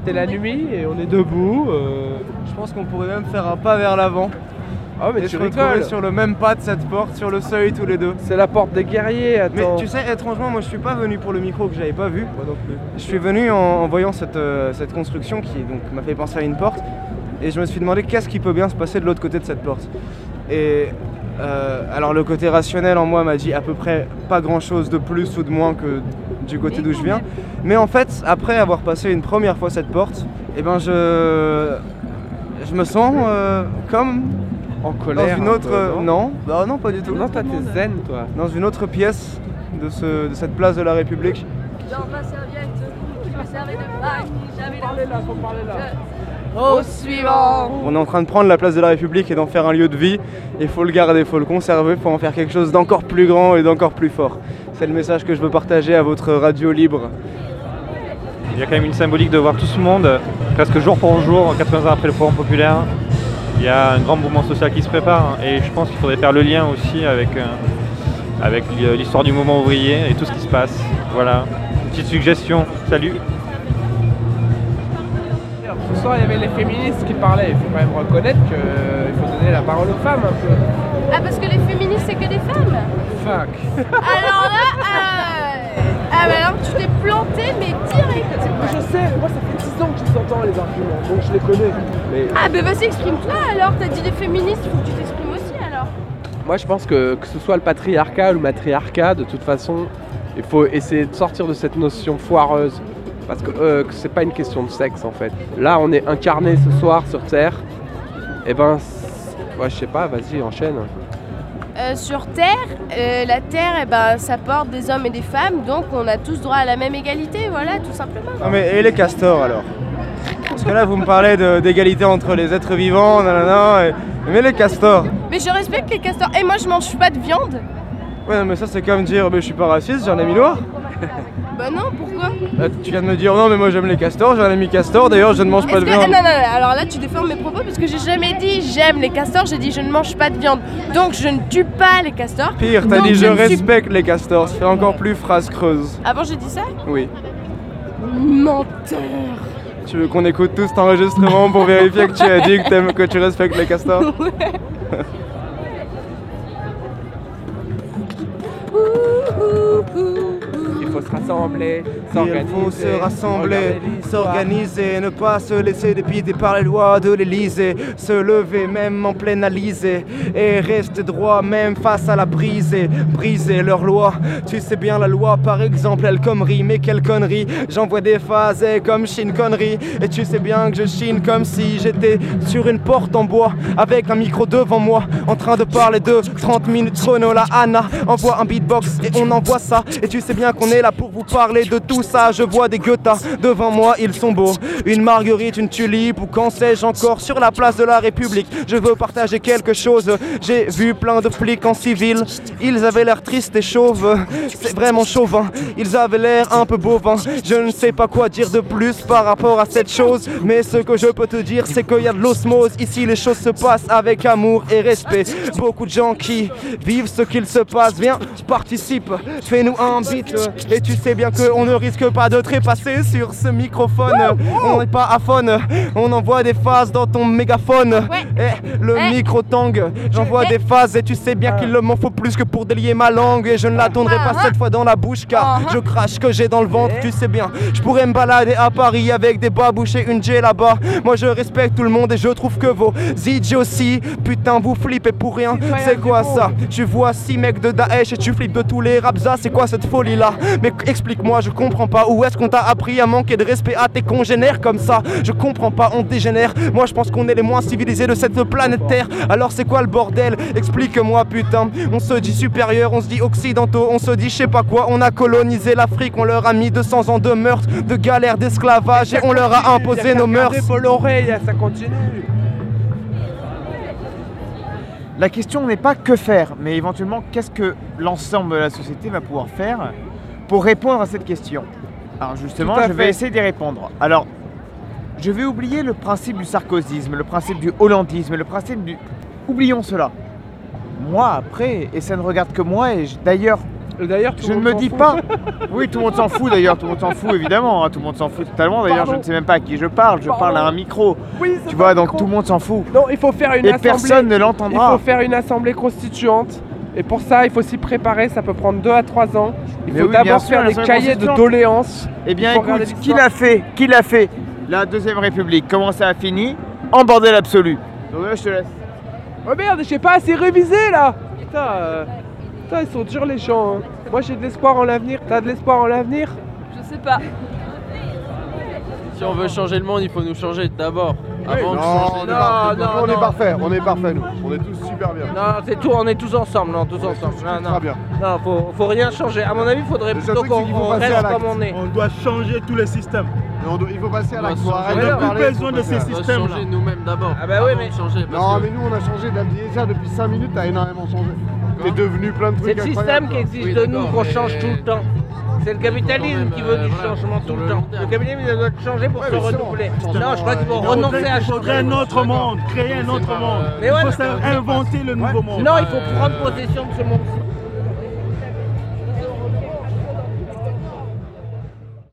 C'était la nuit et on est debout. euh. Je pense qu'on pourrait même faire un pas vers l'avant. Oh mais et tu se retrouver rigoles. sur le même pas de cette porte, sur le seuil tous les deux. C'est la porte des guerriers, Mais attends. tu sais, étrangement, moi je suis pas venu pour le micro que j'avais pas vu. Moi non plus. Je suis venu en, en voyant cette, euh, cette construction qui donc m'a fait penser à une porte et je me suis demandé qu'est-ce qui peut bien se passer de l'autre côté de cette porte. Et euh, alors le côté rationnel en moi m'a dit à peu près pas grand chose de plus ou de moins que du côté d'où je viens. Mais en fait, après avoir passé une première fois cette porte, eh ben je, je me sens euh, comme En dans colère. une un autre... peu, non, bah non pas du tout. Non, toi t'es zen toi. Dans une autre pièce de, ce- de cette place de la République. Dans ma serviette, je me servais de bague, j'avais Parlez là, faut parler là. Au suivant On est en train de prendre la place de la République et d'en faire un lieu de vie. Il faut le garder, il faut le conserver pour en faire quelque chose d'encore plus grand et d'encore plus fort. C'est le message que je veux partager à votre radio libre. Il y a quand même une symbolique de voir tout ce monde, presque jour pour jour, 80 ans après le Forum populaire. Il y a un grand mouvement social qui se prépare et je pense qu'il faudrait faire le lien aussi avec, euh, avec l'hi- l'histoire du mouvement ouvrier et tout ce qui se passe. Voilà, Une petite suggestion. Salut Ce soir il y avait les féministes qui parlaient. Il faut quand même reconnaître qu'il faut donner la parole aux femmes un peu. Ah, parce que les féministes, c'est que des femmes Fuck. Alors là, euh... ah bah alors tu t'es planté, mais direct je sais, moi ça fait 10 ans que j'entends les arguments, donc je les connais. Mais Ah bah vas-y, exprime-toi alors, t'as dit des féministes, faut que tu t'exprimes aussi alors moi je pense que que ce soit le patriarcat ou le matriarcat, de toute façon, il faut essayer de sortir de cette notion foireuse. Parce que, euh, que c'est pas une question de sexe en fait. Là on est incarné ce soir sur Terre. Et ben, c'est- ouais, je sais pas, vas-y, enchaîne. Euh, Sur Terre, euh, la Terre, eh ben, ça porte des hommes et des femmes, donc on a tous droit à la même égalité, voilà, tout simplement. Non mais et les castors alors? Parce que là vous me parlez d'égalité entre les êtres vivants, nanana, et- mais les castors? Mais je respecte les castors, et moi je mange pas de viande Ouais non, mais ça c'est comme dire mais je suis pas raciste, j'ai un ami noir. Bah non, pourquoi Là, tu viens de me dire non mais moi j'aime les castors, j'ai un ami castor, d'ailleurs je ne mange pas de que- viande. Non, non, non, alors là tu déformes mes propos parce que j'ai jamais dit j'aime les castors, j'ai dit je ne mange pas de viande. Donc je ne tue pas les castors. Pire, t'as dit je suis- respecte les castors, c'est encore plus phrase creuse. Avant j'ai dit ça Oui. Menteur Tu veux qu'on écoute tout cet enregistrement pour vérifier que tu as dit que, t'aimes- que tu respectes les castors Il Il faut se rassembler, s'organiser, ne pas se laisser dépiter par les lois de l'Elysée, se lever même en pleine alizée et rester droit même face à la brise et briser leurs lois. Tu sais bien la loi par exemple elle connerie, mais quelle connerie, j'envoie des phases et comme chine connerie et tu sais bien que je chine comme si j'étais sur une porte en bois avec un micro devant moi en train de parler de 30 minutes chrono la Anna. Envoie un beatbox et on envoie ça. Et tu sais bien qu'on est là pour vous parler de tout ça je vois des Goethe devant moi ils sont beaux. Une marguerite une tulipe ou qu'en sais-je encore sur la place de la République. Je veux partager quelque chose. J'ai vu plein de flics en civil. Ils avaient l'air tristes et chauves. C'est vraiment chauvin. Ils avaient l'air un peu bovins. Je ne sais pas quoi dire de plus par rapport à cette chose. Mais ce que je peux te dire c'est qu'il y a de l'osmose. Ici les choses se passent avec amour et respect. Beaucoup de gens qui vivent ce qu'il se passe viens participe fais-nous un beat et tu sais bien qu'on ne risque pas de trépasser sur ce microphone. On n'est pas à phone. On envoie des phases dans ton mégaphone. Eh, le Eh. micro tang. J'envoie Eh. des phases et tu sais bien qu'il m'en faut plus que pour délier ma langue et je ne la tournerai pas Ah, cette fois dans la bouche car Ah, je crache que j'ai dans le ventre tu sais bien. Je pourrais me balader à Paris avec des babouches et une J là-bas. Moi je respecte tout le monde et je trouve que vos idiots aussi. Putain vous flippez pour rien. C'est quoi ça? Tu vois six mecs de Daesh et tu flippes de tous les rapsas c'est quoi cette folie là mais explique-moi je comprends pas. Où est-ce qu'on t'a appris à manquer de respect à tes congénères comme ça? Je comprends pas on dégénère. Moi je pense qu'on est les moins civilisés de cette planète Terre. Alors c'est quoi le bordel? Explique-moi putain. On se dit supérieur on se dit occidentaux on se dit je sais pas quoi. On a colonisé l'Afrique on leur a mis 200 ans de meurtre de galère d'esclavage et on leur a imposé nos mœurs. Bolloré, ça continue. La question n'est pas que faire, mais éventuellement qu'est-ce que l'ensemble de la société va pouvoir faire pour répondre à cette question. Alors justement, je vais fait. essayer d'y répondre. Alors, je vais oublier le principe du sarkozysme, le principe du hollandisme, le principe du... Oublions cela. Moi, après, et ça ne regarde que moi, et d'ailleurs, D'ailleurs, Je ne me dis fout. pas. Oui, tout le monde s'en fout d'ailleurs, tout le monde s'en fout évidemment, hein, tout le monde s'en fout totalement. D'ailleurs, je ne sais même pas à qui je parle, je Pardon. parle à un micro. Oui, Tu vois, donc micro. tout le monde s'en fout. Non, il faut faire une Et assemblée. personne ne Il l'entendra. faut faire une assemblée constituante. Et pour ça, il faut s'y préparer. Ça peut prendre 2 à 3 ans. Il faut oui, d'abord faire l'assemblée cahiers de doléances. Eh bien écoute, qui l'a fait? Qui l'a fait? La Deuxième République, comment ça a fini? En bordel absolu. Donc là, je te laisse. Oh merde, j'ai pas assez révisé là Putain, euh, putain, ils sont durs les gens. hein. Moi j'ai de l'espoir en l'avenir. T'as de l'espoir en l'avenir? Je sais pas. Si on veut changer le monde, il faut nous changer d'abord. Avant de Non, changer on parfait. non, on est non. parfait, on est parfait nous. On est tous super bien. Non, c'est tout, on est tous ensemble, non, tous ensemble. Non, non, Très bien. non, faut, faut rien changer. À mon avis, il faudrait Le plutôt c'est qu'on qu'il faut on passer reste comme on est. On doit changer tous les systèmes. Mais on doit- il faut passer à l'acte. On Faut va arrêter changer. de On a parler, plus besoin de ces l'acte. On changer nous-mêmes d'abord. Ah bah oui, mais- changer. parce Non, que- mais nous on a changé déjà depuis 5 minutes, t'as énormément changé. T'es devenu plein de C'est trucs le système qui existe Oui, de nous qu'on change tout le temps. C'est le capitalisme qui veut euh, du voilà, changement tout le temps. Le capitalisme il doit changer pour se renouveler. Non, je crois qu'il faut renoncer à changer. un autre monde, créer un autre monde. Mais Il faut inventer le nouveau monde. Non, il faut prendre possession de ce monde-ci.